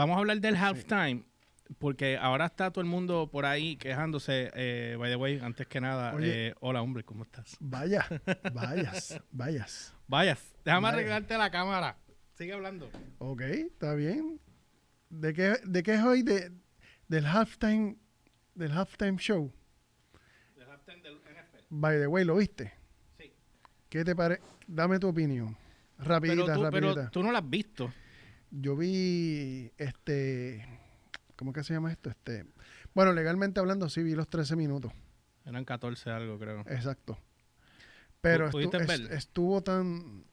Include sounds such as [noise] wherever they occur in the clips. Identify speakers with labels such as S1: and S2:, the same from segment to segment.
S1: vamos a hablar del halftime. Porque ahora está todo el mundo por ahí quejándose. Eh, by the way, antes que nada,
S2: Oye.
S1: eh, hola hombre, ¿cómo estás?
S2: Vaya, [laughs] vayas, vayas.
S1: Vayas, déjame
S2: Vaya.
S1: arreglarte la cámara. Sigue hablando.
S2: Ok, está bien. ¿De qué, de qué es hoy? De, del halftime, del halftime show.
S1: El halftime del NFL.
S2: By the way, ¿lo viste?
S1: Sí.
S2: ¿Qué te parece? Dame tu opinión. Rapidita,
S1: Pero tú,
S2: rapidita.
S1: pero tú no la has visto.
S2: Yo vi este. ¿Cómo que se llama esto? Este. Bueno, legalmente hablando, sí vi los 13 minutos.
S1: Eran 14 algo, creo.
S2: Exacto. Pero estuvo tan.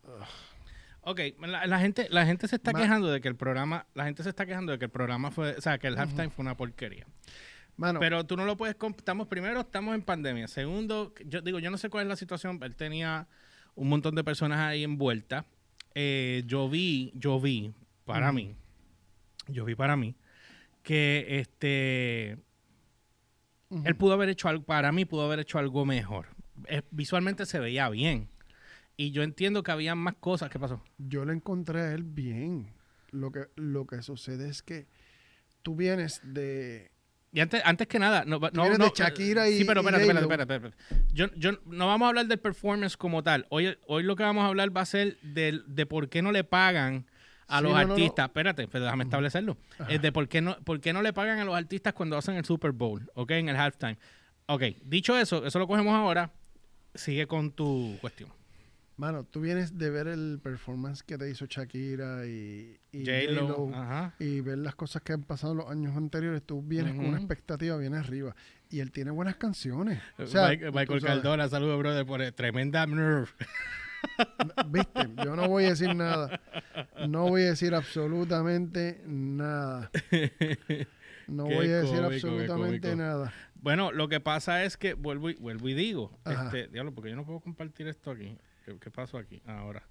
S1: Ok, la, la gente, la gente se está
S2: Ma-
S1: quejando de que el programa, la gente se está quejando de que el programa fue, o sea, que el halftime fue una porquería.
S2: Mano,
S1: Pero tú no lo puedes, estamos primero, estamos en pandemia. Segundo, yo digo, yo no sé cuál es la situación, él tenía un montón de personas ahí envueltas. Eh, yo vi, yo vi, para mí, yo vi para mí, que este, él pudo haber hecho algo, para mí pudo haber hecho algo mejor. Eh, visualmente se veía bien. Y yo entiendo que había más cosas. ¿Qué pasó?
S2: yo le encontré a él bien. Lo que, lo que sucede es que tú vienes de.
S1: Y antes, antes que nada, no, no,
S2: vienes de
S1: no,
S2: Shakira y-
S1: Sí, pero espérate, espérate, espérate, espérate. Yo, yo, no vamos a hablar del performance como tal. Hoy, hoy lo que vamos a hablar va a ser del, de por qué no le pagan a
S2: Sí,
S1: los
S2: no, no, no.
S1: artistas. Espérate, pero déjame establecerlo.
S2: Ajá.
S1: Es de por qué, no, por qué no le pagan a los artistas cuando hacen el Super Bowl, ¿ok? En el halftime. Ok, dicho eso, eso lo cogemos ahora. Sigue con tu cuestión.
S2: Mano, tú vienes de ver el performance que te hizo Shakira y, y
S1: J-Lo,
S2: y ver las cosas que han pasado los años anteriores. Tú vienes con una expectativa bien arriba. Y él tiene buenas canciones. O sea,
S1: Mike- Michael. Cardona, saludos, brother, por el tremenda nerve. [laughs] [laughs]
S2: Viste, yo no voy a decir nada. No voy a decir absolutamente nada. No
S1: Qué
S2: voy a decir
S1: cómico,
S2: absolutamente nada.
S1: Bueno, lo que pasa es que vuelvo y, vuelvo y digo, este, diablo, porque yo no puedo compartir esto aquí. ¿Qué, qué pasó aquí ahora?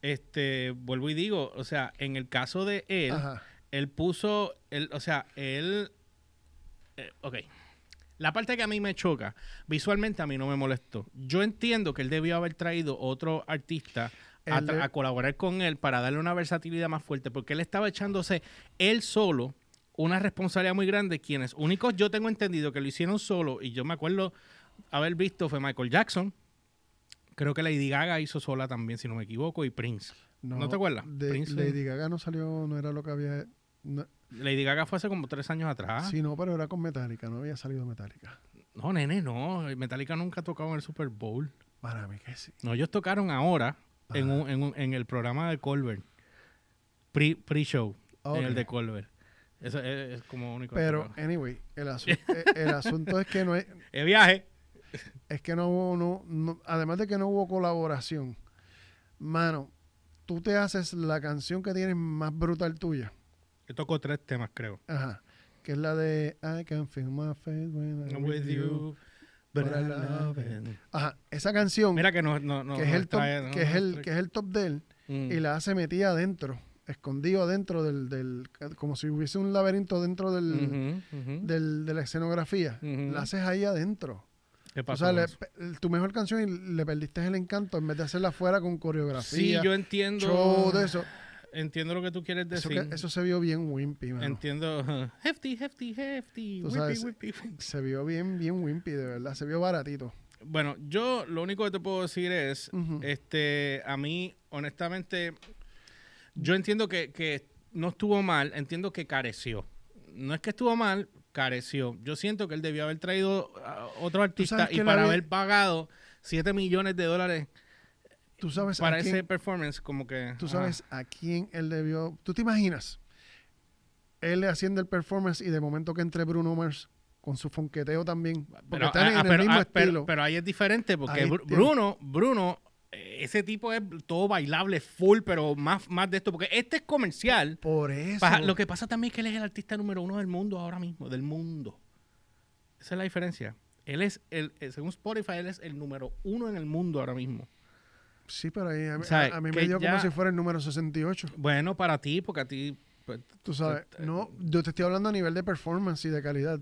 S1: Este, vuelvo y digo, o sea, en el caso de él,
S2: Ajá.
S1: él puso, él, o sea, él, eh, ok. La parte que a mí me choca, visualmente a mí no me molestó. Yo entiendo que él debió haber traído otro artista a,
S2: de-
S1: colaborar con él para darle una versatilidad más fuerte, porque él estaba echándose él solo una responsabilidad muy grande. Quienes únicos yo tengo entendido que lo hicieron solo, y yo me acuerdo haber visto, fue Michael Jackson. Creo que Lady Gaga hizo sola también, si no me equivoco, y Prince. ¿No te acuerdas?
S2: de-
S1: Prince-
S2: Lady Gaga no salió, no era lo que había. no-
S1: Lady Gaga fue hace como tres años atrás.
S2: Sí, no, pero era con Metallica, no había salido Metallica.
S1: No, nene, no. Metallica nunca ha tocado en el Super Bowl.
S2: Para mí que sí.
S1: No, ellos tocaron ahora en, un- en, un- en el programa de Colbert. Pre- Pre-show.
S2: Ok.
S1: En el de Colbert. Eso es, es como único.
S2: Pero, anyway, el, asu- [laughs] eh, el asunto es que no es,
S1: El viaje.
S2: es que no hubo, no, no- además de que no hubo colaboración, mano, tú te haces la canción que tienes más brutal tuya,
S1: Yo tocó tres temas, creo.
S2: ajá, que es la de I can feel my face when I'm
S1: With you, but I love it.
S2: Ajá, esa canción
S1: Mira que no, no, no
S2: que es el top,
S1: trae- no
S2: que es el que es el top de él
S1: Mm.
S2: y la hace metida adentro, escondido adentro del, del como si hubiese un laberinto dentro del, del- de la escenografía, la haces ahí adentro.
S1: ¿Qué
S2: O sea, le- tu mejor canción y le perdiste el encanto en vez de hacerla afuera con
S1: Sí,
S2: coreografía,
S1: yo entiendo.
S2: show de eso.
S1: Entiendo lo que tú quieres
S2: Eso,
S1: decir.
S2: que- eso se vio bien wimpy, mano.
S1: Entiendo. [laughs] Hefty, hefty, hefty.
S2: Sabes. Se vio bien, bien wimpy, de verdad. Se vio baratito.
S1: Bueno, yo lo único que te puedo decir es, este, a mí, honestamente, yo entiendo que, que no estuvo mal, entiendo que careció. No es que estuvo mal, careció. Yo siento que él debió haber traído a otro artista y para haber pagado 7 millones de dólares
S2: Tú sabes,
S1: para
S2: a
S1: ese
S2: quién,
S1: performance, como que...
S2: tú
S1: ah,
S2: sabes a quién él debió... ¿Tú te imaginas? Él haciendo el performance y de momento que entre Bruno Mars con su fonqueteo también. Porque
S1: pero,
S2: están
S1: ah,
S2: en
S1: ah,
S2: el
S1: pero,
S2: mismo
S1: pero-
S2: estilo.
S1: pero ahí es diferente porque
S2: Ahí
S1: Bru-
S2: tiene-
S1: Bruno, Bruno, eh, ese tipo es todo bailable, full, pero más, más de esto, porque este es comercial.
S2: Por eso.
S1: Lo que pasa también es que él es el artista número uno del mundo ahora mismo, del mundo. Esa es la diferencia. Él es, el, eh, según Spotify, él es el número uno en el mundo ahora mismo.
S2: Sí, pero ahí a, mí-
S1: O sea,
S2: a- a mí me dio
S1: ya-
S2: como si fuera el número 68.
S1: Bueno, para ti, porque a ti... pues,
S2: Tú sabes,
S1: eh,
S2: no, yo te estoy hablando a nivel de performance y de calidad.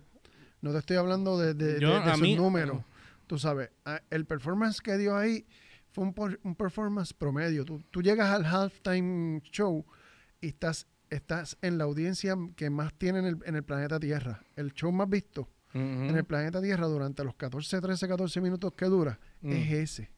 S2: No te estoy hablando de, de,
S1: Yo,
S2: de- de
S1: a
S2: sus
S1: mí-
S2: números. Tú sabes, el performance que dio ahí fue un, un performance promedio. Tú, tú llegas al halftime show y estás estás en la audiencia que más tiene en el, en el planeta Tierra. El show más visto en el planeta Tierra durante los 14, 13, 14 minutos que dura
S1: Mm.
S2: es ese.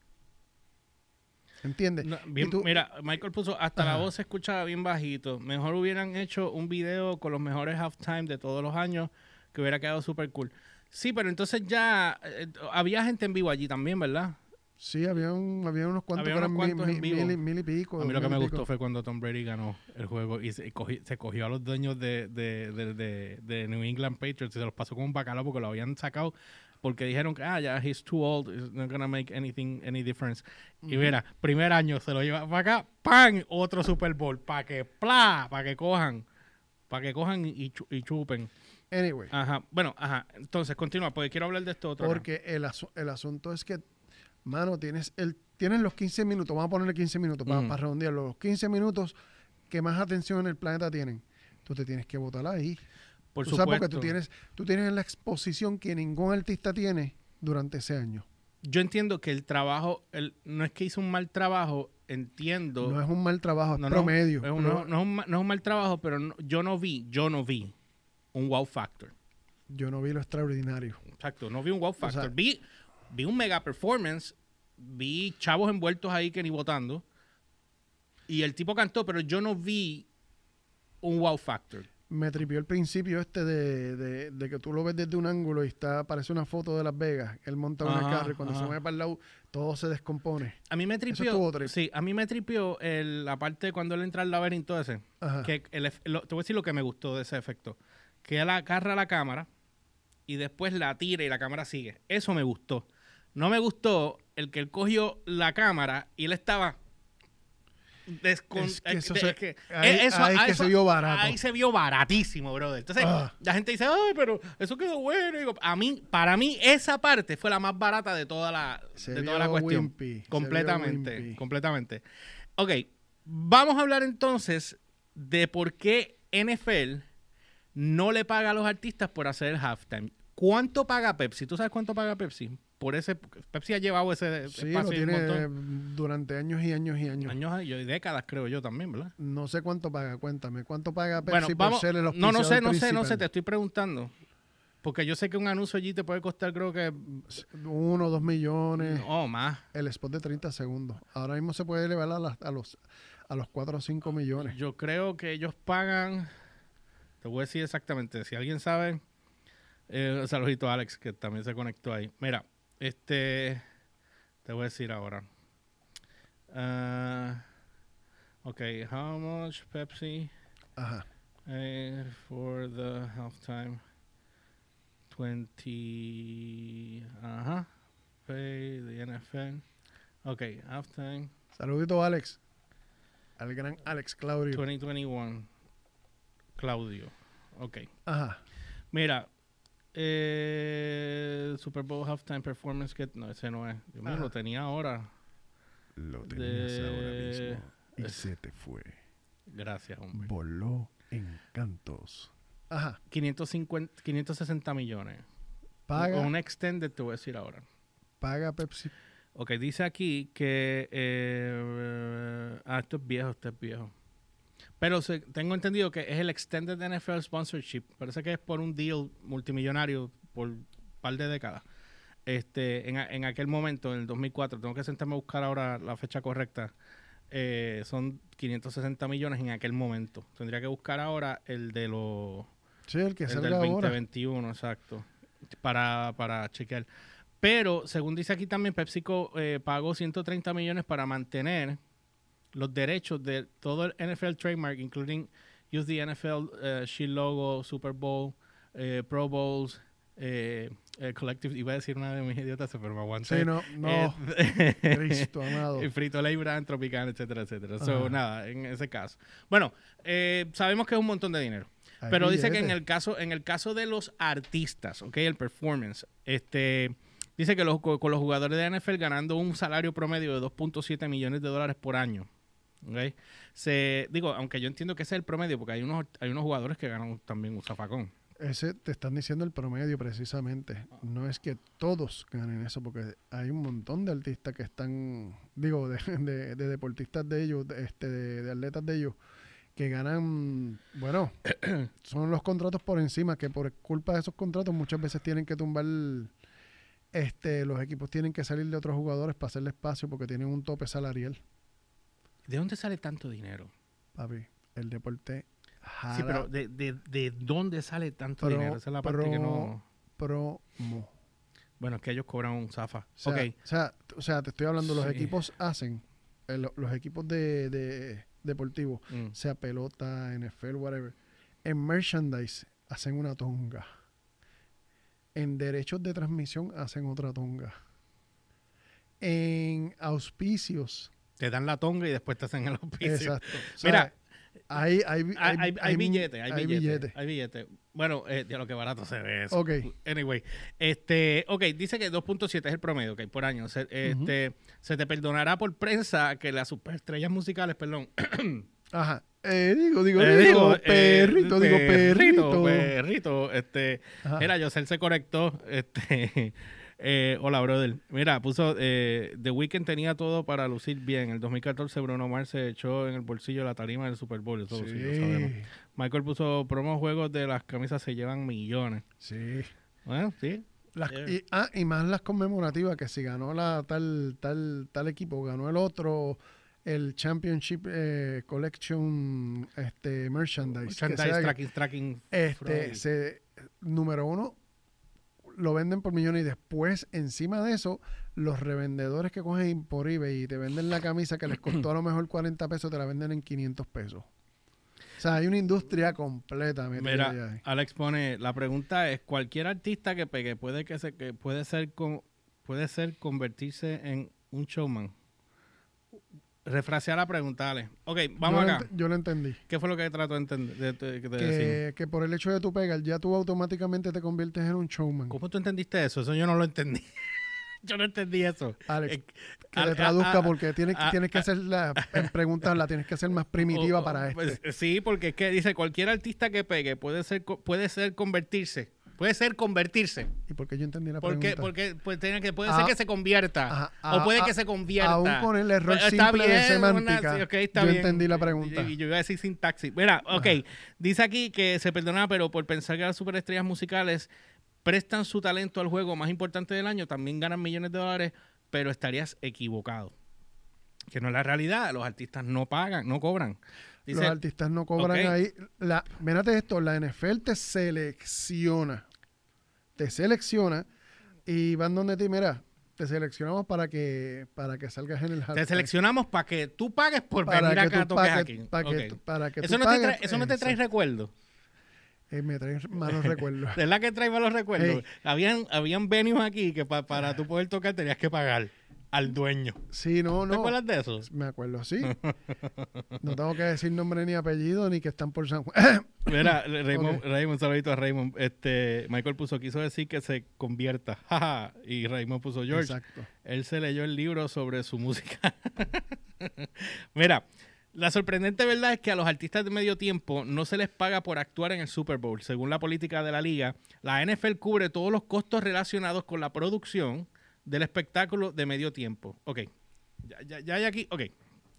S2: ¿Entiendes?
S1: No, bien-
S2: tú-
S1: mira, Michael puso, hasta la voz se escuchaba bien bajito. Mejor hubieran hecho un video con los mejores halftime de todos los años, que hubiera quedado súper cool. Sí, pero entonces ya eh, había gente en vivo allí también, ¿verdad?
S2: Sí, había, un, había unos cuantos
S1: Había unos
S2: mil,
S1: cuantos en
S2: mil-
S1: vivo.
S2: mil y- mil y pico.
S1: A mí lo que me gustó fue cuando Tom Brady ganó el juego y se, y cogi- se cogió a los dueños de, de, de- de- de New England Patriots y se los pasó como un bacalao porque lo habían sacado porque dijeron que, ah, ya, he's too old, it's not gonna make anything, any difference. Y mira, primer año se lo lleva para acá, ¡pam! Otro Super Bowl, para que, ¡pla! Para que cojan, para que cojan y, chu- y chupen.
S2: Anyway,
S1: Ajá, bueno, ajá, entonces continúa, porque quiero hablar de esto otro.
S2: porque el, asu- el asunto es que, mano, tienes, el, tienes los 15 minutos, vamos a ponerle 15 minutos para,
S1: Ujú.
S2: para redondearlo, los 15 minutos que más atención en el planeta tienen. Tú te tienes que votar ahí.
S1: Por
S2: tú
S1: supuesto.
S2: sabes porque tú tienes, tú tienes la exposición que ningún artista tiene durante ese año.
S1: Yo entiendo que el trabajo, el, no es que hizo un mal trabajo, entiendo.
S2: No es un mal trabajo, es
S1: No, no,
S2: promedio.
S1: es un-
S2: pero
S1: no, no es un, no es un mal trabajo, pero yo no vi, yo no vi un wow factor.
S2: Yo no vi lo extraordinario.
S1: Exacto, no vi un wow factor.
S2: sea-
S1: vi, vi un mega performance, vi chavos envueltos ahí que ni votando. Y el tipo cantó, pero yo no vi un wow factor.
S2: Me tripió el principio este de, de- de que tú lo ves desde un ángulo y está parece una foto de Las Vegas. Él monta
S1: Ajá,
S2: carro y cuando se mueve para el lado todo se descompone.
S1: A mí me tripió.
S2: trip.
S1: Sí, a mí me tripió el- la parte de cuando él entra al laberinto ese.
S2: Ajá.
S1: que el lo- te voy a decir lo que me gustó de ese efecto. Que él agarra la cámara y después la tira y la cámara sigue. Eso me gustó. No me gustó el que él cogió la cámara y él estaba descon-
S2: Es que eso
S1: de-
S2: se-
S1: es que-
S2: ahí-
S1: eh, eso-
S2: ahí
S1: a
S2: que
S1: eso-
S2: se vio barato.
S1: Ahí se vio baratísimo, brother. Entonces,
S2: Ah.
S1: la gente dice, ay, pero eso quedó bueno. Y digo, a mí, para mí, esa parte fue la más barata de toda la,
S2: Se
S1: de toda la cuestión.
S2: wimpy,
S1: Completamente, completamente. Ok, vamos a hablar entonces de por qué NFL no le paga a los artistas por hacer el halftime. ¿Cuánto paga Pepsi? ¿Tú sabes cuánto paga Pepsi? Por ese Pepsi ha llevado ese
S2: Sí,
S1: espacio
S2: tiene
S1: montón.
S2: durante años y años y años.
S1: años y décadas creo yo también, ¿verdad?
S2: No sé cuánto paga, cuéntame. ¿Cuánto paga
S1: Bueno,
S2: Pepsi
S1: vamos.
S2: por ser el
S1: No, no sé, no sé, no sé, te estoy preguntando. Porque yo sé que un anuncio allí te puede costar, creo que.
S2: Uno, dos millones.
S1: Oh, más.
S2: El spot de 30 segundos. Ahora mismo se puede elevar a, las- a los a los 4 o 5 millones.
S1: Yo creo que ellos pagan. Te voy a decir exactamente. Si alguien sabe. Eh, un saludito a Alex, que también se conectó ahí. Mira, este. Te voy a decir ahora. Ah, ok, how much Pepsi
S2: Ajá.
S1: eh, for the halftime? 20. Ajá. Pay the NFL. Ok, halftime.
S2: Saludito, Alex. Al gran Alex Claudio.
S1: 2021. Claudio. Ok.
S2: Ajá.
S1: Mira. Eh, Super Bowl Halftime Performance Kit. No, ese no es.
S2: Ajá.
S1: lo tenía ahora.
S2: Lo
S1: tenías De- ahora mismo
S2: y
S1: es-
S2: se te fue.
S1: Gracias, hombre.
S2: Voló en cantos. Ajá.
S1: 550, 560 millones.
S2: Paga,
S1: Un extended, te voy a decir ahora.
S2: paga Pepsi.
S1: Ok, dice aquí que. eh, ah, esto es viejo, esto es viejo. Pero se- tengo entendido que es el Extended NFL Sponsorship. Parece que es por un deal multimillonario por un par de décadas. Este, en, en aquel momento, en el 2004, tengo que sentarme a buscar ahora la fecha correcta. eh, son 560 millones en aquel momento. Tendría que buscar ahora el de los
S2: Sí, el que
S1: el del
S2: ahora.
S1: 2021, exacto. Para, para chequear. Pero, según dice aquí también, PepsiCo eh, pagó 130 millones para mantener los derechos de todo el NFL trademark, including use the NFL eh, Shield logo, Super Bowl, eh, Pro Bowls, eh, eh, Collective. Iba a decir una de mis idiotas, pero me aguanté.
S2: Sí, no, no.
S1: Eh, [laughs]
S2: Cristo amado.
S1: Frito Lay Brand, Tropicana, etcétera, etcétera. So, nada, en ese caso. Bueno, eh, sabemos que es un montón de dinero. Pero dice que en el caso, en el caso de los artistas, ok, el performance, este, dice que los, con los jugadores de NFL ganando un salario promedio de 2.7 millones de dólares por año. Ok, Se, digo, aunque yo entiendo que ese es el promedio, porque hay unos, hay unos jugadores que ganan también un zafacón.
S2: Ese te están diciendo el promedio precisamente. No es que todos ganen eso, porque hay un montón de artistas que están, digo, de, de- de deportistas de ellos, de, este, de, de atletas de ellos, que ganan, bueno, [coughs] son los contratos por encima, que por culpa de esos contratos muchas veces tienen que tumbar, este, los equipos tienen que salir de otros jugadores para hacerle espacio porque tienen un tope salarial.
S1: ¿De dónde sale tanto dinero?
S2: Papi, el deporte jala
S1: Sí, pero ¿de, de, de dónde sale tanto
S2: Pro-
S1: dinero? Esa es la parte que no...
S2: promo.
S1: Bueno, es que ellos cobran un zafa.
S2: O sea,
S1: ok.
S2: o sea, o sea, te estoy hablando, los equipos hacen, lo- los equipos de, de deportivos,
S1: Mm.
S2: sea pelota, NFL, whatever, en merchandise hacen una tonga. En derechos de transmisión hacen otra tonga. En auspicios.
S1: Te dan la tonga y después te hacen el auspicio.
S2: Exacto. [laughs] O sea,
S1: Mira,
S2: hay, hay,
S1: Hay, hay, hay billetes, hay,
S2: hay
S1: billetes,
S2: billetes.
S1: hay billetes. Bueno, eh, de lo que barato se ve eso.
S2: Ok.
S1: Anyway, este, ok, dice que 2.7 es el promedio, ok, por año. Se, este, se te perdonará por prensa que las superestrellas musicales, perdón. [coughs]
S2: Ajá. Eh, digo, digo,
S1: eh,
S2: digo,
S1: eh,
S2: perrito, digo, perrito.
S1: Perrito, este.
S2: Ajá.
S1: Mira, Yosel se conectó. Este, [laughs] eh, hola, brother. Mira, puso. Eh, The Weeknd tenía todo para lucir bien. En el 2014, Bruno Mars se echó en el bolsillo la tarima del Super Bowl. Eso sí, lo sabemos. Michael puso promo juegos de las camisas se llevan millones.
S2: sí.
S1: Bueno, sí.
S2: Las-
S1: Yeah.
S2: y, ah, y más las conmemorativas, que si ganó la tal, tal, tal equipo, ganó el otro, el Championship eh, Collection este, Merchandise. que
S1: Merchandise,
S2: sea-
S1: tracking, tracking.
S2: este, se, número uno, lo venden por millones y después, encima de eso, los revendedores que cogen por eBay y te venden la camisa que les costó a lo mejor 40 pesos, te la venden en 500 pesos. O sea, hay una industria completa.
S1: Mira, Alex pone, la pregunta es, cualquier artista que pegue puede que se que puede ser con, puede ser convertirse en un showman. Refrasear la pregunta, Alex. Ok, vamos
S2: yo
S1: acá.
S2: yo lo entendí.
S1: ¿Qué fue lo que trató de, entender, de, de- de decir?
S2: que, por el hecho de tu pegar, ya tú automáticamente te conviertes en un showman.
S1: ¿Cómo tú entendiste eso? Eso yo no lo entendí. [laughs] yo no entendí eso.
S2: Alex,
S1: Eh,
S2: que
S1: al-
S2: le traduzca
S1: a- a-
S2: porque tienes,
S1: a-
S2: tienes que hacer la en preguntas la tienes que hacer más primitiva
S1: O-
S2: para
S1: pues, sí, porque es que dice cualquier artista que pegue puede ser puede ser convertirse. Puede ser convertirse.
S2: ¿Y por qué yo entendí la
S1: Porque,
S2: pregunta?
S1: porque pues, tiene que, puede
S2: Ah,
S1: ser que se convierta.
S2: ajá,
S1: o puede
S2: ah,
S1: que se convierta.
S2: Aún con el error
S1: está
S2: simple de
S1: bien,
S2: semántica,
S1: una- sí, ok, está
S2: yo
S1: bien.
S2: entendí la pregunta.
S1: Y, y yo iba a decir sintaxis. Mira, ok. Dice aquí que se perdona, pero por pensar que las superestrellas musicales prestan su talento al juego más importante del año, también ganan millones de dólares, pero estarías equivocado. Que no es la realidad. Los artistas no pagan, no cobran. Dice,
S2: Los artistas no cobran ahí. La, mírate esto, la NFL te selecciona. Te selecciona y van donde ti, mira, te seleccionamos para que para que salgas en el
S1: te
S2: halftime.
S1: seleccionamos para que tú pagues por
S2: para
S1: venir acá a tocar aquí.
S2: para que para
S1: Eso,
S2: tú
S1: no te
S2: pagues,
S1: trae, eso no te trae
S2: exacto.
S1: recuerdo.
S2: Eh, me traen malos recuerdos.
S1: ¿De [laughs] verdad que trae malos recuerdos?
S2: Hey.
S1: Habían, habían venues aquí que pa- para tú poder tocar tenías que pagar al dueño.
S2: Sí, no,
S1: ¿Te
S2: no.
S1: acuerdas de eso?
S2: Me acuerdo, sí. No tengo que decir nombre ni apellido ni que están por San Juan. [coughs]
S1: Mira, [coughs] Raymond,
S2: Ok.
S1: Raymond, un saludito a Raymond. Este, Michael puso, quiso decir que se convierta. [laughs] Jaja. y Raymond puso, George,
S2: Exacto.
S1: él se leyó el libro sobre su música. [laughs] Mira, la sorprendente verdad es que a los artistas de medio tiempo no se les paga por actuar en el Super Bowl. Según la política de la liga, la NFL cubre todos los costos relacionados con la producción del espectáculo de medio tiempo. Ok. Ya, ya, ya hay aquí. Ok.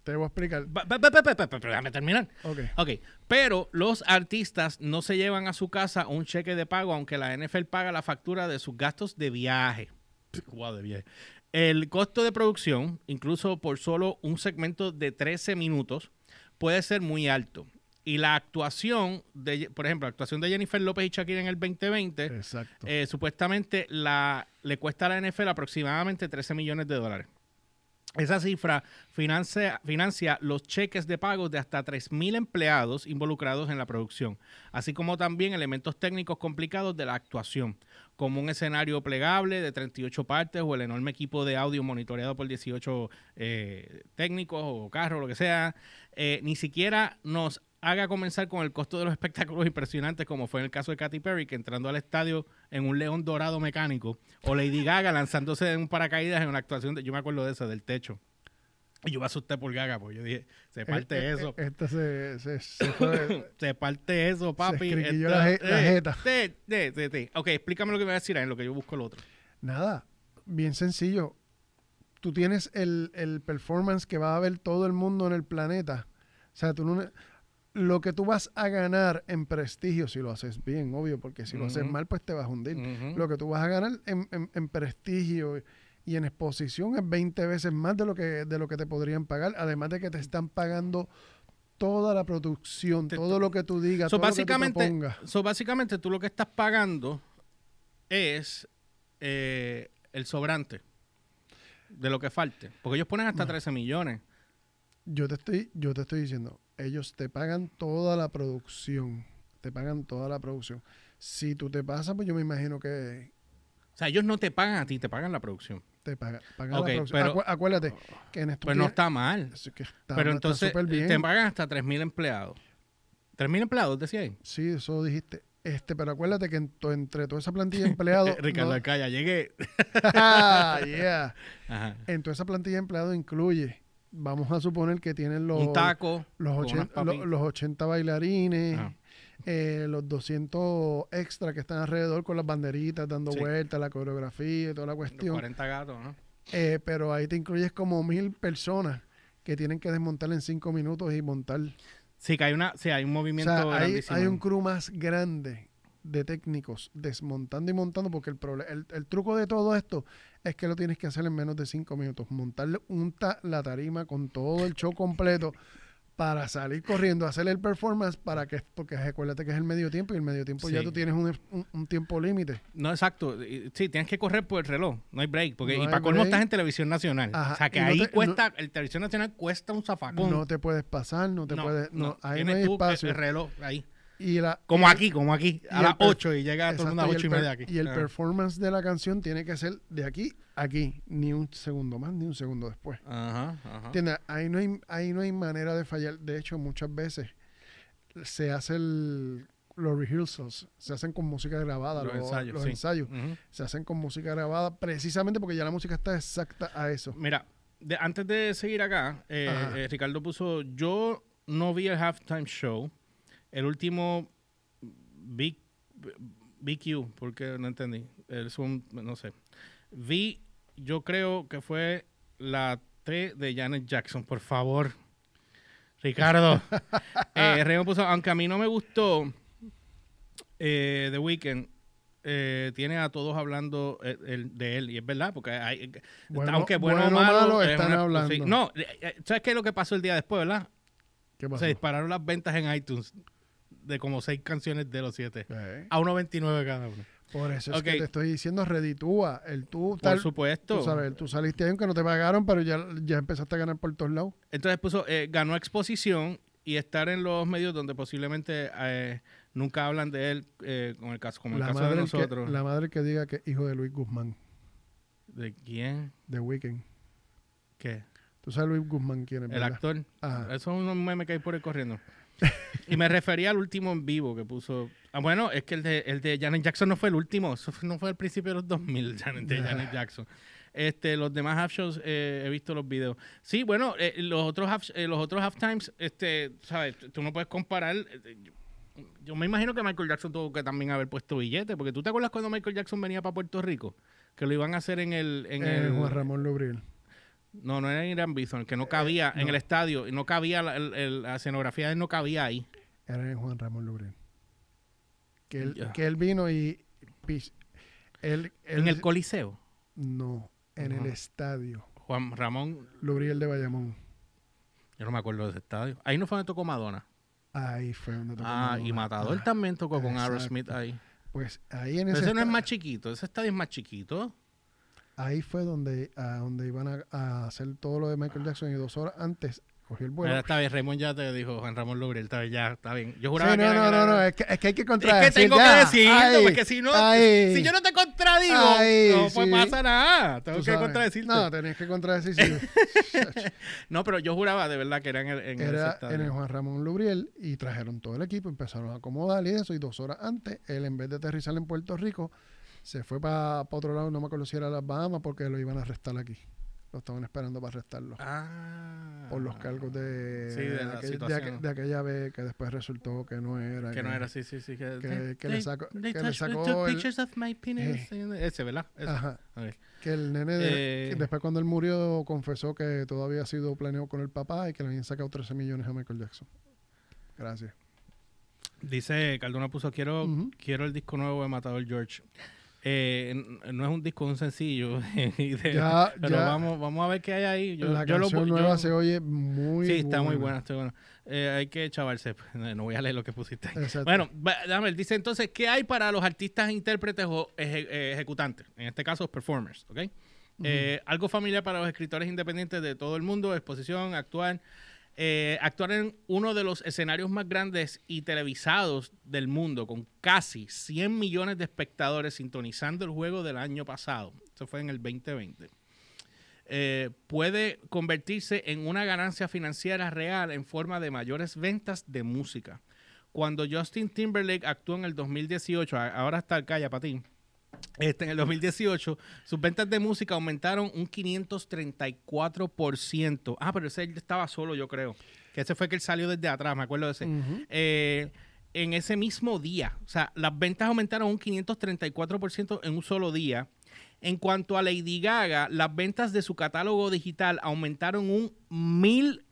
S2: Te voy a explicar.
S1: Va- va- va- Déjame terminar.
S2: Ok.
S1: Ok, pero los artistas no se llevan a su casa un cheque de pago, aunque la NFL paga la factura de sus gastos de viaje. [laughs] Wow, de viaje. El costo de producción, incluso por solo un segmento de 13 minutos, puede ser muy alto. Y la actuación, de, por ejemplo, la actuación de Jennifer López y Shakira en el 2020,
S2: Exacto.
S1: eh, supuestamente la, le cuesta a la NFL aproximadamente 13 millones de dólares. Esa cifra financia, financia los cheques de pagos de hasta 3.000 empleados involucrados en la producción, así como también elementos técnicos complicados de la actuación, como un escenario plegable de 38 partes o el enorme equipo de audio monitoreado por 18 eh, técnicos o carros, lo que sea. Eh, ni siquiera nos haga comenzar con el costo de los [laughs] espectáculos impresionantes, como fue en el caso de Katy Perry, que entrando al estadio en un león dorado mecánico, o Lady Gaga lanzándose en un paracaídas en una actuación, de, yo me acuerdo de esa, del techo. Y yo me asusté por Gaga, porque yo dije, se parte
S2: Eh, eh,
S1: eso.
S2: eh, Esta se, se, se [coughs] fue.
S1: Se parte eso, papi.
S2: escriquilló
S1: Esto-
S2: la je- la
S1: eh,
S2: jeta.
S1: Sí, sí, sí. Ok, explícame lo que me vas a decir en lo que yo busco el otro.
S2: Nada, bien sencillo. Tú tienes el, el performance que va a ver todo el mundo en el planeta. O sea, tú no... lo que tú vas a ganar en prestigio, si lo haces bien, obvio, porque si lo haces mal, pues te vas a hundir. Lo que tú vas a ganar en, en- en prestigio y en exposición es 20 veces más de lo que de lo que te podrían pagar, además de que te están pagando toda la producción,
S1: Te-
S2: todo lo que tú digas,
S1: So,
S2: todo lo que tú
S1: básicamente, so, básicamente tú lo que estás pagando es eh, el sobrante de lo que falte. Porque ellos ponen hasta
S2: No.
S1: 13 millones.
S2: Yo te estoy yo te estoy diciendo, ellos te pagan toda la producción, te pagan toda la producción. Si tú te pasas, pues yo me imagino que
S1: O sea, ellos no te pagan a ti, te pagan la producción.
S2: te pagan, pagan
S1: Ok,
S2: la producción.
S1: pero-
S2: Acu- acuérdate que en esto
S1: Pues no está mal. Pero entonces
S2: bien.
S1: te pagan hasta 3.000 empleados. ¿3.000 empleados, decía ahí?
S2: Sí, eso dijiste. Este, pero acuérdate que en entre toda esa plantilla de empleados. [laughs]
S1: Ricardo
S2: no-
S1: Alcaya, llegué. [laughs]
S2: Ah, yeah.
S1: Ajá.
S2: En toda esa plantilla de empleados incluye, vamos a suponer que tienen los,
S1: Un taco.
S2: los,
S1: con
S2: ochen-
S1: unas papitas.
S2: lo- los 80 bailarines, eh, los 200 extras que están alrededor con las banderitas, dando
S1: Sí.
S2: vueltas, la coreografía y toda la
S1: Los
S2: cuestión.
S1: 40 gatos, ¿no?
S2: Eh, pero ahí te incluyes como mil personas que tienen que desmontar en cinco minutos y montar.
S1: Sí, que hay, una, sí, hay un
S2: O
S1: movimiento
S2: sea, hay, hay un crew más grande de técnicos desmontando y montando porque el, el, el truco de todo esto es que lo tienes que hacer en menos de cinco minutos. Montarle un ta- la tarima con todo el show completo para salir corriendo, hacer el performance para que, porque acuérdate que es el medio tiempo y el medio tiempo ya tú tienes un, un- un tiempo límite.
S1: No, exacto. Sí, tienes que correr por el reloj. No hay break. Porque,
S2: No
S1: y para colmo estás en televisión nacional.
S2: Ajá,
S1: O sea, que
S2: no
S1: ahí
S2: te-
S1: cuesta, el televisión nacional cuesta un zafacón.
S2: No te puedes pasar, no te puedes, no, ahí no hay espacio.
S1: el reloj ahí.
S2: Y la,
S1: Como
S2: y-
S1: aquí, como aquí. A las
S2: per-
S1: 8 y llega todo el mundo a las
S2: Exacto,
S1: 8 y media aquí.
S2: Y el
S1: Ah.
S2: performance de la canción tiene que ser de aquí a aquí, ni un segundo más, ni un segundo después.
S1: Ajá, ajá.
S2: ¿Entiendes? Ahí no hay, ahí no hay manera de fallar. De hecho, muchas veces se hace el, los rehearsals, se hacen con música grabada,
S1: Los
S2: los,
S1: ensayos,
S2: los
S1: sí.
S2: ensayos se hacen con música grabada precisamente porque ya la música está exacta a eso.
S1: Mira, de- antes de seguir acá, eh, eh, Ricardo puso, yo no vi el halftime show, el último Big, BQ, porque no entendí, es un, no sé. Vi, yo creo que fue la T de Janet Jackson, por favor. Ricardo. [laughs] eh, puso, aunque a mí no me gustó eh, The Weeknd, eh, tiene a todos hablando eh, el- de él, y es verdad, porque hay,
S2: Bueno-
S1: aunque bueno,
S2: bueno
S1: o malo,
S2: malo,
S1: es
S2: están
S1: una-
S2: hablando.
S1: sí. No, ¿sabes qué es lo que pasó el día después, verdad?
S2: ¿Qué pasó?
S1: Se dispararon las ventas en iTunes de como seis canciones de los siete.
S2: Eh,
S1: A 1.29 cada uno.
S2: Por eso es
S1: Ok.
S2: que te estoy diciendo, reditúa. El tú,
S1: Por supuesto.
S2: tú sabes, tú saliste ahí aunque no te pagaron, pero ya, ya empezaste a ganar por todos lados.
S1: Entonces puso, eh, ganó exposición y estar en los medios donde posiblemente eh, nunca hablan de él, eh, como el caso, como el caso de nosotros.
S2: que, la madre que diga que es hijo de Luis Guzmán,
S1: ¿De quién?
S2: de Weekend.
S1: ¿Qué?
S2: Tú sabes Luis Guzmán quién es,
S1: El
S2: ¿verdad?
S1: actor.
S2: Ajá.
S1: Eso es un meme que hay por ahí corriendo. Y me refería al último en vivo que puso. Ah, bueno, es que el de, el de Janet Jackson no fue el último. Eso fue- no fue al principio de los 2000, [laughs] Janet, de Janet [laughs] Jackson. Este, los demás half shows eh, he visto los videos. Sí, bueno, eh, los otros half, eh, los otros half times, este, sabes, tú no puedes comparar. eh, yo, me imagino que Michael Jackson tuvo que también haber puesto billete, porque tú te acuerdas cuando Michael Jackson venía para Puerto Rico, que lo iban a hacer en el, en el
S2: Juan Ramón Lubril.
S1: No, no era en Irán Bison, que no cabía en
S2: no.
S1: el estadio y no cabía la, el- el- la escenografía, de él no cabía ahí.
S2: Era en Juan Ramón Lubril. Que él, que él vino y... pis- él,
S1: en el Coliseo.
S2: No, en el estadio.
S1: Juan Ramón,
S2: Lubril de Bayamón.
S1: yo no me acuerdo de ese estadio. Ahí no fue donde tocó Madonna.
S2: Ahí fue donde tocó
S1: Ah, y. Matador
S2: Ah,
S1: también tocó con. Aerosmith ahí.
S2: Pues ahí en
S1: Pero
S2: ese
S1: ese no es más chiquito, ese estadio es más chiquito.
S2: Ahí fue donde, a donde iban a, a hacer todo lo de Michael Jackson y dos horas antes cogió el vuelo.
S1: Mira, está bien, Raymond ya te dijo, Juan Ramón Lubril, está bien, ya, está bien. Yo
S2: Sí,
S1: juraba que
S2: no,
S1: era-
S2: no, no, no, es que, es que hay que
S1: Es
S2: contradecir.
S1: que tengo
S2: ya.
S1: que decirlo, porque si no,
S2: ay.
S1: si yo no te contradigo,
S2: Ay,
S1: no pues
S2: sí.
S1: pasa nada. Tengo
S2: Tú
S1: que
S2: sabes.
S1: contradecirte.
S2: No, tenías que contradecir. sí. [laughs]
S1: No, pero yo juraba de verdad que era en el, en
S2: Era
S1: estadio.
S2: en el Juan Ramón Lubriel y trajeron todo el equipo, empezaron a acomodar y eso, y dos horas antes, él en vez de aterrizar en Puerto Rico, se fue para otro lado, no me acuerdo si era las Bahamas, porque lo iban a arrestar aquí. Lo estaban esperando para arrestarlo.
S1: Ah.
S2: por los cargos de,
S1: Sí, de la
S2: aquel- de,
S1: situación.
S2: aqu- de aquella vez que después resultó que no era.
S1: Que no era así, sí, sí. Que,
S2: que- que le sacó-
S1: they
S2: que le sacó
S1: took
S2: el-
S1: pictures of my penis. Ese, ¿verdad? Ese.
S2: Ajá.
S1: Ok.
S2: Que el nene, de-
S1: Eh.
S2: que después cuando él murió, confesó que todo había sido planeado con el papá y que le habían sacado 13 millones a Michael Jackson. Gracias.
S1: Dice, Cardona puso, quiero, quiero el disco nuevo de Matador George. Eh, no es un disco, es un sencillo. [laughs] de-
S2: Ya-
S1: pero
S2: ya-
S1: vamos, vamos a ver qué hay ahí. Yo,
S2: la
S1: yo lo-
S2: canción
S1: yo-
S2: nueva se oye muy
S1: Sí, está muy buena, está buena. Eh, hay que chavarse. No voy a leer lo que pusiste. ahí.
S2: Exacto.
S1: Bueno, ver. Dice entonces, ¿qué hay para los artistas, intérpretes o eje- eh, ejecutantes? En este caso, performers, ¿ok? Eh, algo familiar para los escritores independientes de todo el mundo, exposición, actuar. Eh, actuar en uno de los escenarios más grandes y televisados del mundo, con casi 100 millones de espectadores sintonizando el juego del año pasado. Eso fue en el 2020 eh, puede convertirse en una ganancia financiera real en forma de mayores ventas de música. Cuando Justin Timberlake actuó en el 2018, a- ahora está el calla ti, este, en el 2018, sus ventas de música aumentaron un 534%. Ah, pero ese él estaba solo, yo creo. Que ese fue que él salió desde atrás, me acuerdo de ese. Eh, en ese mismo día, o sea, las ventas aumentaron un 534% en un solo día. En cuanto a Lady Gaga, las ventas de su catálogo digital aumentaron un 1000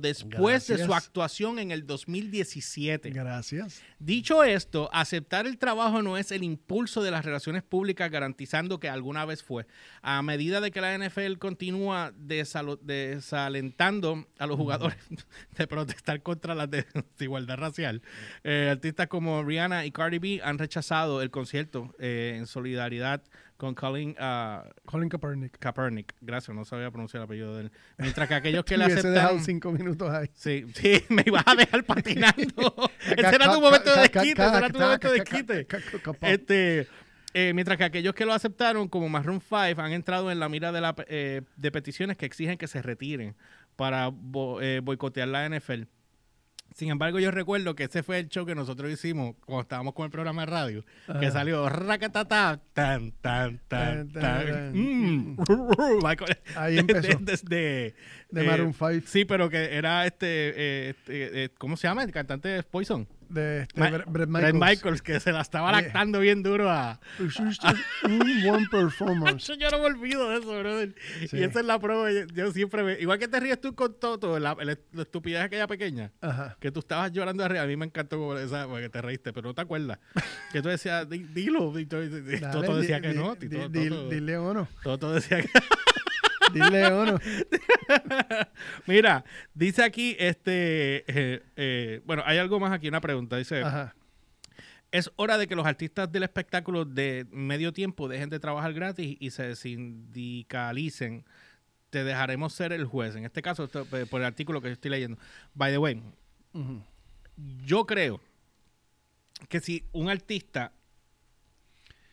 S1: después de su actuación en el 2017.
S2: Gracias.
S1: Dicho esto, aceptar el trabajo no es el impulso de las relaciones públicas garantizando que alguna vez fue. A medida de que la NFL continúa desalentando a los jugadores [laughs] de protestar contra la [laughs] desigualdad racial, eh, artistas como Rihanna y Cardi B han rechazado el concierto eh, en solidaridad con Colin ah,
S2: Colin Kaepernick.
S1: Kaepernick. Gracias, no sabía pronunciar el apellido de él. Mientras que aquellos que [laughs] le
S2: hubiese dejado cinco minutos ahí.
S1: Sí, sí, [laughs] me ibas a dejar [laughs] patinando. Ese era tu momento de desquite, ese era tu momento de desquite. Este, eh, mientras que aquellos que lo aceptaron, como Maroon 5, han entrado en la mira de, la, eh, de peticiones que exigen que se retiren para bo- eh, boicotear la NFL. Sin embargo, yo recuerdo que ese fue el show que nosotros hicimos cuando estábamos con el programa de radio, que
S2: Ajá.
S1: salió racatatá, tan, tan, tan,
S2: Tan.
S1: Mm. [laughs] Michael-
S2: Ahí empezó.
S1: Desde,
S2: De
S1: eh,
S2: Maroon 5.
S1: Sí, pero que era este, eh, este, eh, ¿cómo se llama? El cantante de Poison.
S2: De este,
S1: Ma-
S2: Brett
S1: Brett
S2: Michaels.
S1: Michaels. que se la estaba lactando bien duro a...
S2: Un buen performance. [laughs]
S1: Yo no me olvido de eso, brother.
S2: Sí.
S1: Y esa es la prueba. Yo, yo siempre me... Igual que te ríes tú con Toto, la, la, la estupidez aquella pequeña,
S2: Aja.
S1: que tú estabas llorando arriba. A mí me encantó esa, porque te reíste, pero no te acuerdas. [laughs] que tú decías, "Di- dilo. Y, tú- y-
S2: Dale,
S1: Toto decía que no.
S2: di- di-
S1: Toto-
S2: di-
S1: Toto-
S2: Dile o no.
S1: Toto decía que... [laughs]
S2: Dile o no. [laughs]
S1: Mira, dice aquí, este... eh, eh, bueno, hay algo más aquí, una pregunta. Dice...
S2: Ajá.
S1: Es hora de que los artistas del espectáculo de medio tiempo dejen de trabajar gratis y se sindicalicen. Te dejaremos ser el juez. En este caso, esto, eh, por el artículo que yo estoy leyendo. By the way, yo creo que si un artista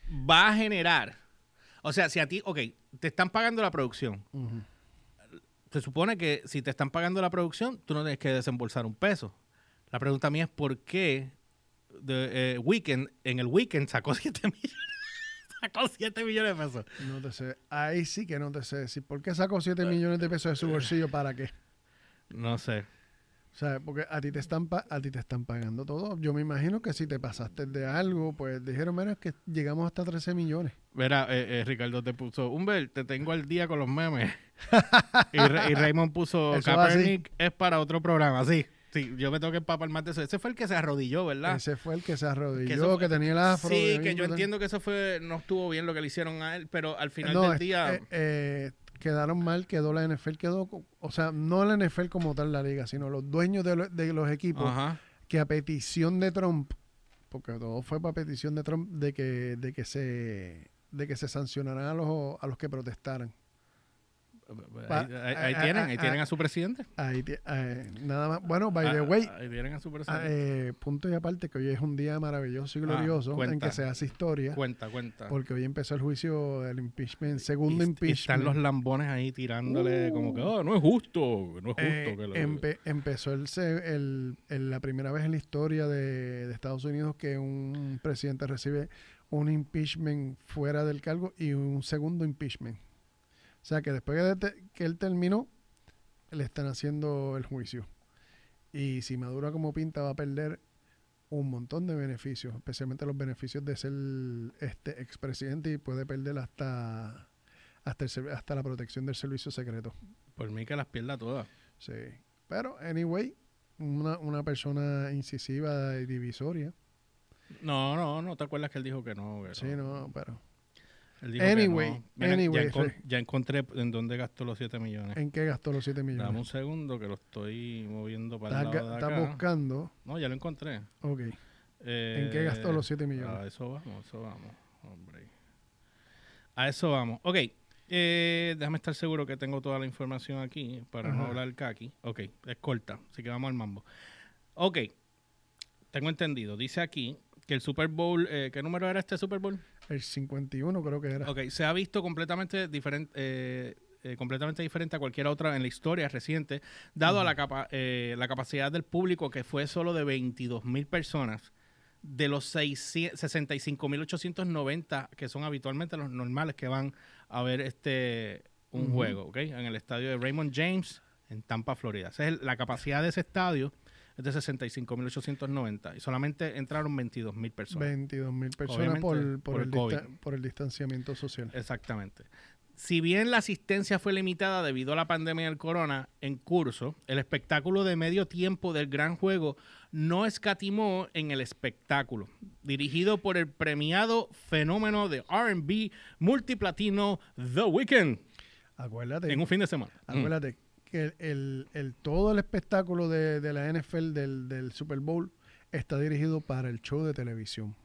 S1: va a generar, o sea, si a ti, ok, te están pagando la producción, se supone que si te están pagando la producción, tú no tienes que desembolsar un peso. La pregunta mía es por qué de, eh, Weekend, en el Weekend sacó [laughs] 7 millones. sacó 7 millones de pesos.
S2: No te sé. Ahí sí que no te sé decir. ¿Por qué sacó 7 millones de pesos de su bolsillo? ¿Para qué?
S1: No sé.
S2: O sea, porque a ti te están pa- a ti te están pagando todo. Yo me imagino que si te pasaste de algo, pues dijeron, menos que llegamos hasta 13 millones.
S1: Verá, eh, eh, Ricardo te puso, Humber, te tengo al día con los memes. [laughs] y, Ra- y Raymond puso,
S2: Eso.
S1: Kaepernick es para otro programa. Sí, sí, yo me tengo que empapar más de eso. Ese fue el que se arrodilló, ¿verdad?
S2: Ese fue el que se
S1: Que
S2: arrodilló,
S1: eso
S2: que,
S1: fue-
S2: tenía el afro.
S1: Sí, que yo entiendo que eso fue, no estuvo bien lo que le hicieron a él, pero al final
S2: No,
S1: del
S2: es-
S1: día...
S2: eh, eh, quedaron mal, quedó la NFL, quedó, o sea, no la NFL como tal la liga, sino los dueños de, lo- de los equipos
S1: Ajá.
S2: que a petición de Trump, porque todo fue para petición de Trump, de que, de que se de que se sancionaran a los, a los que protestaran.
S1: Ahí, ahí- ahí
S2: ah,
S1: tienen,
S2: ah,
S1: ahí
S2: ah,
S1: tienen a su presidente.
S2: Ahí eh, nada más. Bueno, by the
S1: Ah,
S2: way,
S1: Ahí tienen a su
S2: ah,
S1: presidente.
S2: eh, punto y aparte que hoy es un día maravilloso y
S1: Ah,
S2: glorioso en que se hace historia,
S1: cuenta, cuenta.
S2: porque hoy empezó el juicio del impeachment, segundo
S1: y, y
S2: impeachment.
S1: están los lambones ahí tirándole como que, oh, no es justo, no es justo.
S2: Eh,
S1: que lo-
S2: empe- empezó el, se- el- el- la primera vez en la historia de, de Estados Unidos que un presidente recibe un impeachment fuera del cargo y un segundo impeachment. O sea que después de que él terminó, le están haciendo el juicio. Y si Maduro como pinta va a perder un montón de beneficios, especialmente los beneficios de ser este expresidente y puede perder hasta hasta, el hasta la protección del servicio secreto.
S1: Por mí que las pierda todas.
S2: Sí. Pero, anyway, una, una persona incisiva y divisoria.
S1: No, no, no te acuerdas que él dijo que no. que
S2: Sí, no, pero. Anyway,
S1: no.
S2: Anyway,
S1: ya, encontré en dónde gastó los 7 millones.
S2: ¿En qué gastó los 7
S1: Dame un
S2: millones?
S1: segundo que lo estoy moviendo para el
S2: Estás,
S1: lado de
S2: estás
S1: acá.
S2: buscando.
S1: No, ya lo encontré.
S2: Ok.
S1: Eh,
S2: ¿En qué gastó los 7 millones?
S1: A eso vamos, eso vamos. Hombre. A eso vamos. Ok. eh, déjame estar seguro que tengo toda la información aquí para no hablar kaki. Ok, es corta, así que vamos al mambo. Ok, tengo entendido. Dice aquí que el Super Bowl, eh, ¿qué número era este Super Bowl?
S2: El 51 creo que era.
S1: Ok, se ha visto completamente diferente, eh, eh, completamente diferente a cualquier otra en la historia reciente, dado a la, capa- eh, la capacidad del público que fue solo de 22 mil personas, de los 65.890 que son habitualmente los normales que van a ver este un juego, ¿ok? En el estadio de Raymond James en Tampa, Florida. Esa es la capacidad de ese estadio es de 65.890 y solamente entraron 22 mil personas.
S2: 22 mil personas
S1: Obviamente,
S2: por, por,
S1: por
S2: el
S1: COVID.
S2: por el distanciamiento social.
S1: Exactamente. Si bien la asistencia fue limitada debido a la pandemia del corona en curso, el espectáculo de medio tiempo del gran juego no escatimó en el espectáculo. Dirigido por el premiado fenómeno de RB multiplatino The Weeknd
S2: Acuérdate,
S1: en un fin de semana. Mm.
S2: acuérdate que el, el- el- todo el espectáculo de, de la NFL del, del Super Bowl está dirigido para el show de televisión.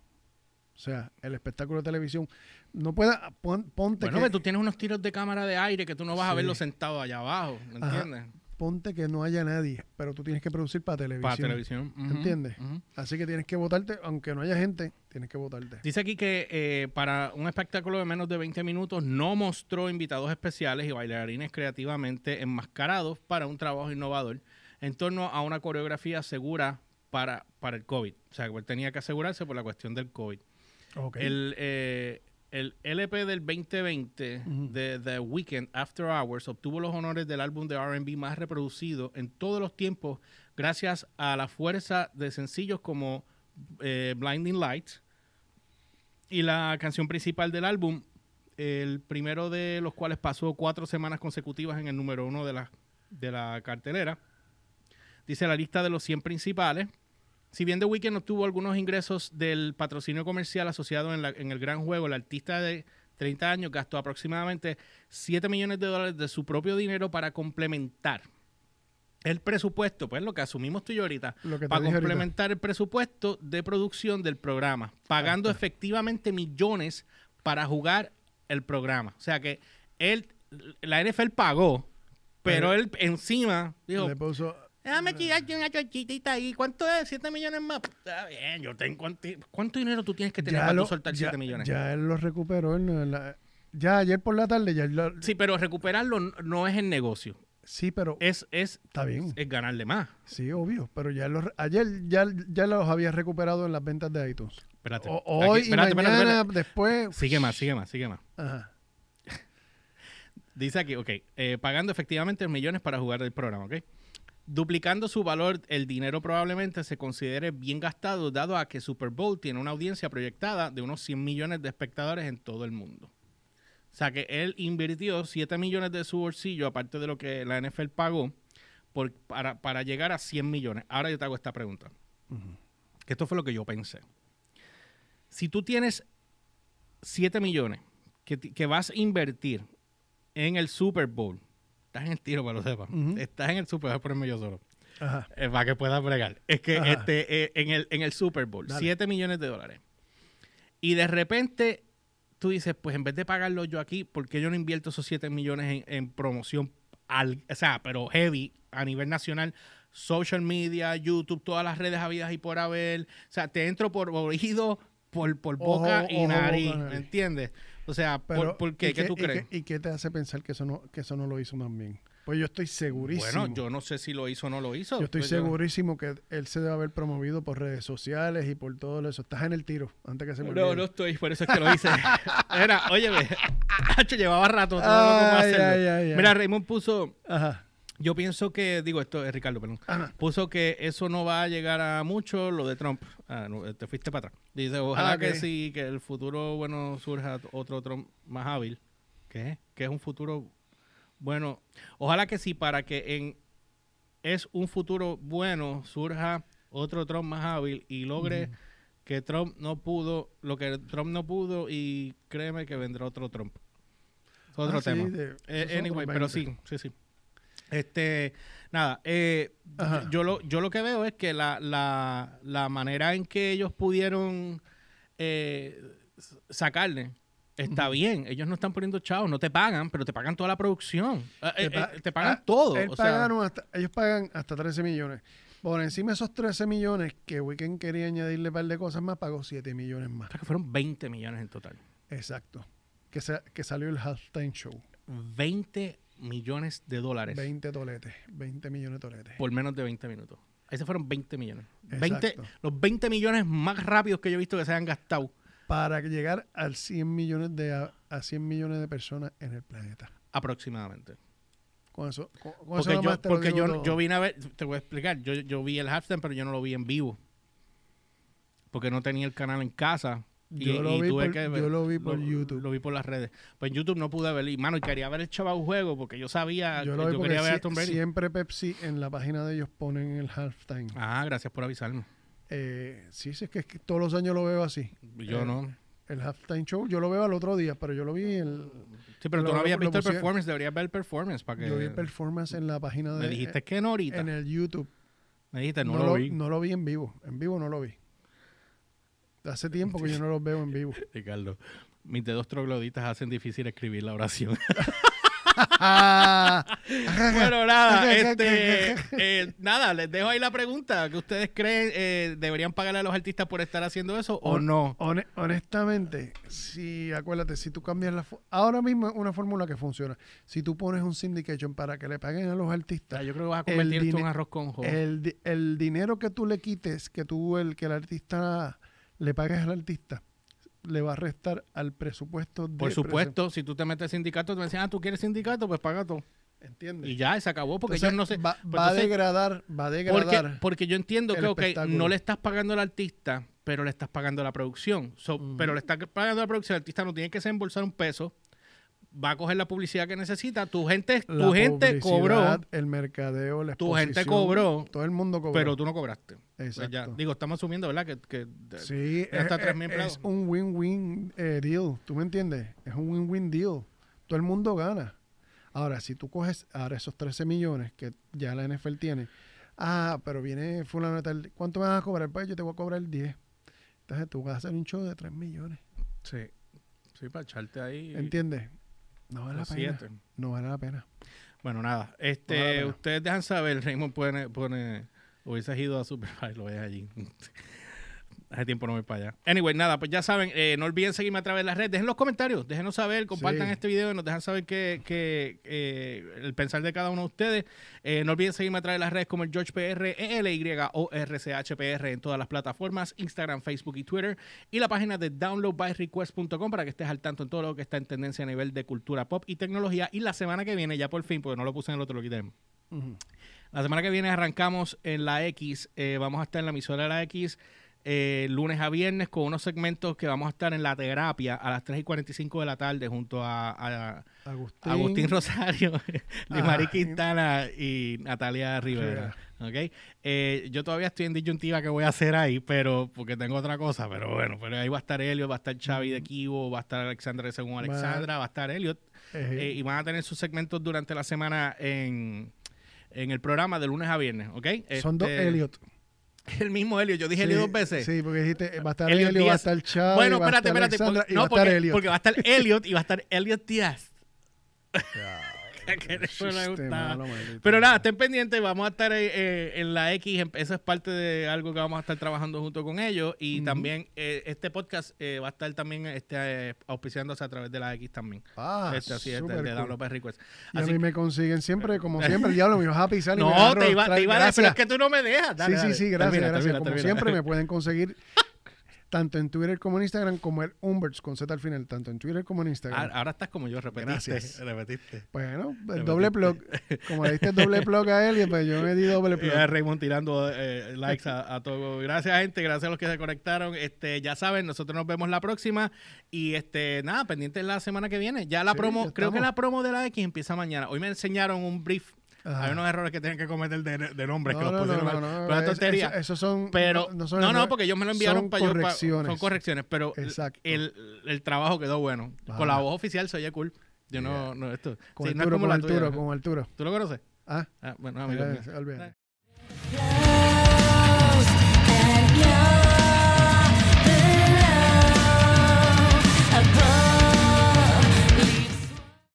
S2: O sea, el espectáculo de televisión. No pueda, pon- ponte
S1: Bueno,
S2: que,
S1: tú tienes unos tiros de cámara de aire que tú no vas a verlo sentado allá abajo, ¿me
S2: Ajá. Ponte que no haya nadie, pero tú tienes que producir para televisión.
S1: Para televisión.
S2: ¿Entiendes? Así que tienes que votarte, aunque no haya gente, tienes que votarte.
S1: Dice aquí que eh, para un espectáculo de menos de 20 minutos no mostró invitados especiales y bailarines creativamente enmascarados para un trabajo innovador en torno a una coreografía segura para, para el COVID. O sea, que él tenía que asegurarse por la cuestión del COVID.
S2: Ok.
S1: El, eh, el LP del 2020
S2: Ujú.
S1: de The Weeknd After Hours obtuvo los honores del álbum de RB más reproducido en todos los tiempos gracias a la fuerza de sencillos como eh, Blinding Lights y la canción principal del álbum, el primero de los cuales pasó cuatro semanas consecutivas en el número uno de la, de la cartelera. Dice la lista de los 100 principales. Si bien The Weeknd obtuvo algunos ingresos del patrocinio comercial asociado en, la- en el gran juego, el artista de 30 años gastó aproximadamente 7 millones de dólares de su propio dinero para complementar el presupuesto, pues lo que asumimos tú y yo ahorita,
S2: Lo que te
S1: para
S2: ahorita.
S1: complementar el presupuesto de producción del programa, pagando efectivamente millones para jugar el programa. O sea que él, la NFL pagó, pero
S2: Pero-
S1: él encima dijo,
S2: Le puso,
S1: Déjame tirarte una chochitita ahí. ¿Cuánto es? ¿7 millones más? Está bien, yo tengo... ¿Cuánto, cuánto dinero tú tienes que tener para tú soltar
S2: ya,
S1: 7 millones?
S2: ya él lo recuperó. él la- ya ayer por la tarde, ya él lo-
S1: Sí, pero recuperarlo no- no es el negocio.
S2: sí, pero
S1: Es, es,
S2: está bien.
S1: es ganarle más.
S2: Sí, obvio. Pero ya lo re- ayer ya, ya los había recuperado en las ventas de iTunes.
S1: Espérate.
S2: O-
S1: Aquí,
S2: hoy
S1: espérate,
S2: y
S1: espérate,
S2: mañana,
S1: espérate.
S2: después.
S1: Sigue más, sigue más, sigue más.
S2: Ajá. [laughs]
S1: Dice aquí, ok, eh, pagando efectivamente millones para jugar el programa, ok. Duplicando su valor, el dinero probablemente se considere bien gastado, dado a que Super Bowl tiene una audiencia proyectada de unos 100 millones de espectadores en todo el mundo. O sea que él invirtió 7 millones de su bolsillo, aparte de lo que la NFL pagó, por- para, para llegar a 100 millones. Ahora yo te hago esta pregunta. Que esto fue lo que yo pensé. Si tú tienes 7 millones que vas a invertir en el Super Bowl, estás en el tiro para lo sepas.
S2: Ujú.
S1: Estás en el Super Bowl, voy a ponerme yo solo.
S2: Ajá.
S1: eh, para que puedas bregar. Es que
S2: Ajá.
S1: este, eh, en, el, en el Super Bowl,
S2: Dale.
S1: 7 millones de dólares. Y de repente tú dices, pues en vez de pagarlo yo aquí, ¿por qué yo no invierto esos 7 millones en, en promoción? Al, o sea, pero heavy a nivel nacional. Social media, YouTube, todas las redes habidas y por haber. O sea, te entro por oído, por, por
S2: Ojo,
S1: boca y
S2: ojo,
S1: nariz.
S2: boca,
S1: ¿Me entiendes? O sea,
S2: Pero,
S1: ¿por, por qué?
S2: ¿y
S1: ¿Qué tú
S2: y
S1: crees?
S2: ¿Y qué te hace pensar que eso no, que eso no lo hizo más bien? Pues yo estoy segurísimo.
S1: Bueno, yo no sé si lo hizo o no lo hizo.
S2: Yo estoy
S1: Pues
S2: segurísimo que él se debe haber promovido por redes sociales y por todo eso. Estás en el tiro, antes que se me
S1: No,
S2: olvide.
S1: no estoy, por eso es que lo hice. [laughs] Era, óyeme, [laughs] Hacho, llevaba rato todo
S2: ay, ay, ay.
S1: Mira, Raymond puso,
S2: Ajá.
S1: Yo pienso que, digo esto es Ricardo, perdón,
S2: Ajá.
S1: puso que eso no va a llegar a mucho, lo de Trump. Ah, no, te fuiste para atrás. Dice, ojalá
S2: Ah,
S1: que sí, que el futuro, bueno, surja otro Trump más hábil. ¿Qué? Que es un futuro, bueno, ojalá que sí, para que en es un futuro bueno, surja otro Trump más hábil y logre que Trump no pudo, lo que Trump no pudo y créeme que vendrá otro Trump. Otro
S2: Ah, sí,
S1: tema.
S2: de-
S1: Eh, anyway, pero
S2: 20.
S1: sí, sí, sí. Este, nada, eh, yo, lo, yo lo que veo es que la, la, la manera en que ellos pudieron eh, sacarle está bien. Ellos no están poniendo chavos, no te pagan, pero te pagan toda la producción. Eh,
S2: pa-
S1: te pagan
S2: ah,
S1: todo. o sea,
S2: hasta- ellos pagan hasta 13 millones. Por encima de esos 13 millones que Weekend quería añadirle un par de cosas más, pagó 7 millones más.
S1: creo que fueron 20 millones en total.
S2: Exacto. Que, que salió el halftime show.
S1: 20 millones de dólares
S2: 20 toletes. 20 millones de toletes.
S1: por menos de 20 minutos. Esos fueron 20 millones. 20,
S2: Exacto.
S1: los 20 millones más rápidos que yo he visto que se han gastado
S2: Para llegar al 100 millones de, a, a 100 millones de personas en el planeta.
S1: aproximadamente.
S2: Con eso, con, con eso
S1: Porque,
S2: nada
S1: yo, porque yo, yo vine a ver, te voy a explicar, yo, yo vi el halftime, pero yo no lo vi en vivo. Porque no tenía el canal en casa. Y,
S2: Yo lo
S1: y
S2: vi por-
S1: que
S2: yo
S1: ver-
S2: lo vi por YouTube.
S1: Lo vi por las redes. Pues en YouTube no pude ver. Y, mano, y quería ver el chaval juego porque yo sabía
S2: Yo
S1: que yo quería ver a Tom Brady.
S2: siempre Pepsi en la página de ellos ponen el halftime.
S1: Ah, gracias por avisarme.
S2: Eh, sí, sí, es que, es que todos los años lo veo así.
S1: Yo
S2: Eh,
S1: no.
S2: El halftime show, yo lo veo al otro día, pero yo lo vi el,
S1: Sí, pero tú no habías visto el performance. Deberías ver el performance para que...
S2: yo vi el performance en la página de
S1: me dijiste que no ahorita.
S2: en el YouTube.
S1: Me dijiste, no, lo, vi.
S2: no lo vi en vivo. En vivo no lo vi. Hace tiempo que yo no los veo en vivo. [laughs]
S1: Ricardo, mis dedos trogloditas hacen difícil escribir la oración.
S2: Ah, [laughs]
S1: bueno, nada, este, eh, nada, les dejo ahí la pregunta. ¿Que ustedes creen eh, deberían pagarle a los artistas por estar haciendo eso o no?
S2: hone- honestamente, si acuérdate, si tú cambias la ahora mismo es una fórmula que funciona. Si tú pones un syndication para que le paguen a los artistas,
S1: yo creo que vas a convertir esto en arroz con jo.
S2: el, el dinero que tú le quites, que tú el que el artista le pagues al artista, le va a restar al presupuesto de
S1: Por
S2: presen-
S1: supuesto, si tú te metes sindicato, te dicen, ah, tú quieres sindicato, pues paga todo.
S2: ¿Entiendes?
S1: Y ya, se acabó, porque
S2: Entonces,
S1: ellos no sé.
S2: va,
S1: pues
S2: va a degradar, va a degradar.
S1: porque yo entiendo que, ok,
S2: espectáculo.
S1: no le estás pagando al artista, pero le estás pagando la producción. So. Pero le estás pagando la producción, el artista no tiene que desembolsar un peso, va a coger la publicidad que necesita. Tu gente,
S2: La
S1: tu gente cobró,
S2: el mercadeo, la
S1: Tu gente cobró,
S2: todo el mundo cobró.
S1: pero tú no cobraste. Pues
S2: Exacto.
S1: ya, digo, estamos asumiendo, ¿verdad? Que, que
S2: Sí, es,
S1: tres mil
S2: es-
S1: empleados.
S2: es un win-win eh, deal. ¿Tú me entiendes? Es un win-win deal. Todo el mundo gana. Ahora, si tú coges ahora esos 13 millones que ya la NFL tiene, ah, pero viene fulano de tal, ¿cuánto me vas a cobrar? Pues yo te voy a cobrar 10. Entonces tú vas a hacer un show de 3 millones.
S1: sí, sí, para echarte ahí.
S2: ¿Entiendes? No vale la pena.
S1: siete.
S2: No vale la pena.
S1: Bueno, nada.
S2: No vale la
S1: Este, ustedes dejan saber, Raymond pone, pone, hubieses ido a Superfly, lo ves allí. Hace tiempo no voy para allá. Anyway, nada, pues ya saben, eh, no olviden seguirme a través de las redes. Dejen los comentarios, déjenos saber, compartan
S2: Sí.
S1: este video y nos dejan saber que, que, eh, el pensar de cada uno de ustedes. Eh, no olviden seguirme a través de las redes como el George PR, ELY o RCHPR en todas las plataformas, Instagram, Facebook y Twitter. Y la página de downloadbyrequest.com para que estés al tanto en todo lo que está en tendencia a nivel de cultura pop y tecnología. Y la semana que viene, ya por fin, porque no lo puse en el otro, lo quité. La semana que viene arrancamos en la X. vamos a estar en la emisora de la X eh, lunes a viernes con unos segmentos que vamos a estar en la terapia a las 3 y 45 de la tarde junto a,
S2: Agustín.
S1: Agustín Rosario, [laughs]
S2: Ah,
S1: Quintana y Natalia Rivera. ¿ok? Eh, yo todavía estoy en disyuntiva que voy a hacer ahí, pero porque tengo otra cosa, pero bueno, pero ahí va a estar Elliot, va a estar Xavi de Kibo, va a estar Alexandra de Según Alexandra, va a estar Elliot
S2: Eh,
S1: eh, y van a tener sus segmentos durante la semana en, en el programa de lunes a viernes, ¿ok?
S2: son dos
S1: Este,
S2: Elliot.
S1: El mismo Elliot, yo dije
S2: Sí,
S1: Elliot dos veces.
S2: Sí, porque dijiste, eh, va a estar
S1: Elliot
S2: Elliot, va a estar Chávez,
S1: bueno, espérate, espérate. Porque- no,
S2: va a
S1: porque, va a estar Elliot y va a estar Elliot Díaz. [laughs] que eso me
S2: Chiste
S1: gustaba.
S2: malo.
S1: Pero nada, estén pendientes, vamos a estar eh, eh, en la X, eso es parte de algo que vamos a estar trabajando junto con ellos y también eh, este podcast eh, va a estar también este, eh, auspiciándose a través de la X también.
S2: Ah,
S1: este, así es, de, de
S2: cool.
S1: By Request.
S2: Y a
S1: Así
S2: mí me consiguen siempre, como siempre, el diablo mío, Happy Sally. me [laughs]
S1: No,
S2: agarro,
S1: te iba, te iba a decir, es que tú no me dejas. Dale,
S2: sí, sí, sí, gracias, gracias. como siempre, me [laughs] pueden conseguir tanto en Twitter como en Instagram, como el Umberts con Z al final, tanto en Twitter como en Instagram.
S1: Ah, Ahora estás como yo, repetiste.
S2: Gracias. [laughs]
S1: repetiste.
S2: bueno, el
S1: Repetiste.
S2: doble plug. Como le diste el doble plug a él, y pues yo me di doble [laughs] plug.
S1: Eh, Raymond tirando eh, likes a, a todo. Gracias, gente. Gracias a los que se conectaron. Este, ya saben, nosotros nos vemos la próxima. Y este, nada, pendientes la semana que viene. Ya la
S2: Sí,
S1: promo,
S2: ya
S1: creo que la promo de la X empieza mañana. Hoy me enseñaron un brief
S2: Ajá.
S1: Hay unos errores que tienen que cometer de, de nombres que
S2: No,
S1: los
S2: no,
S1: pusieron
S2: no, no, no, es- eso- son.
S1: Pero, no,
S2: son
S1: no, porque ellos me lo enviaron
S2: son
S1: para yo. son correcciones, pero
S2: Exacto.
S1: el, el trabajo quedó bueno. Con la voz oficial se oye cool. Yo no, no, esto.
S2: Con
S1: sí, no es
S2: Arturo,
S1: como
S2: con
S1: tuya.
S2: Arturo, con Arturo.
S1: ¿Tú lo conoces?
S2: Ah,
S1: Ah, bueno, amigo mío.
S2: olvídate.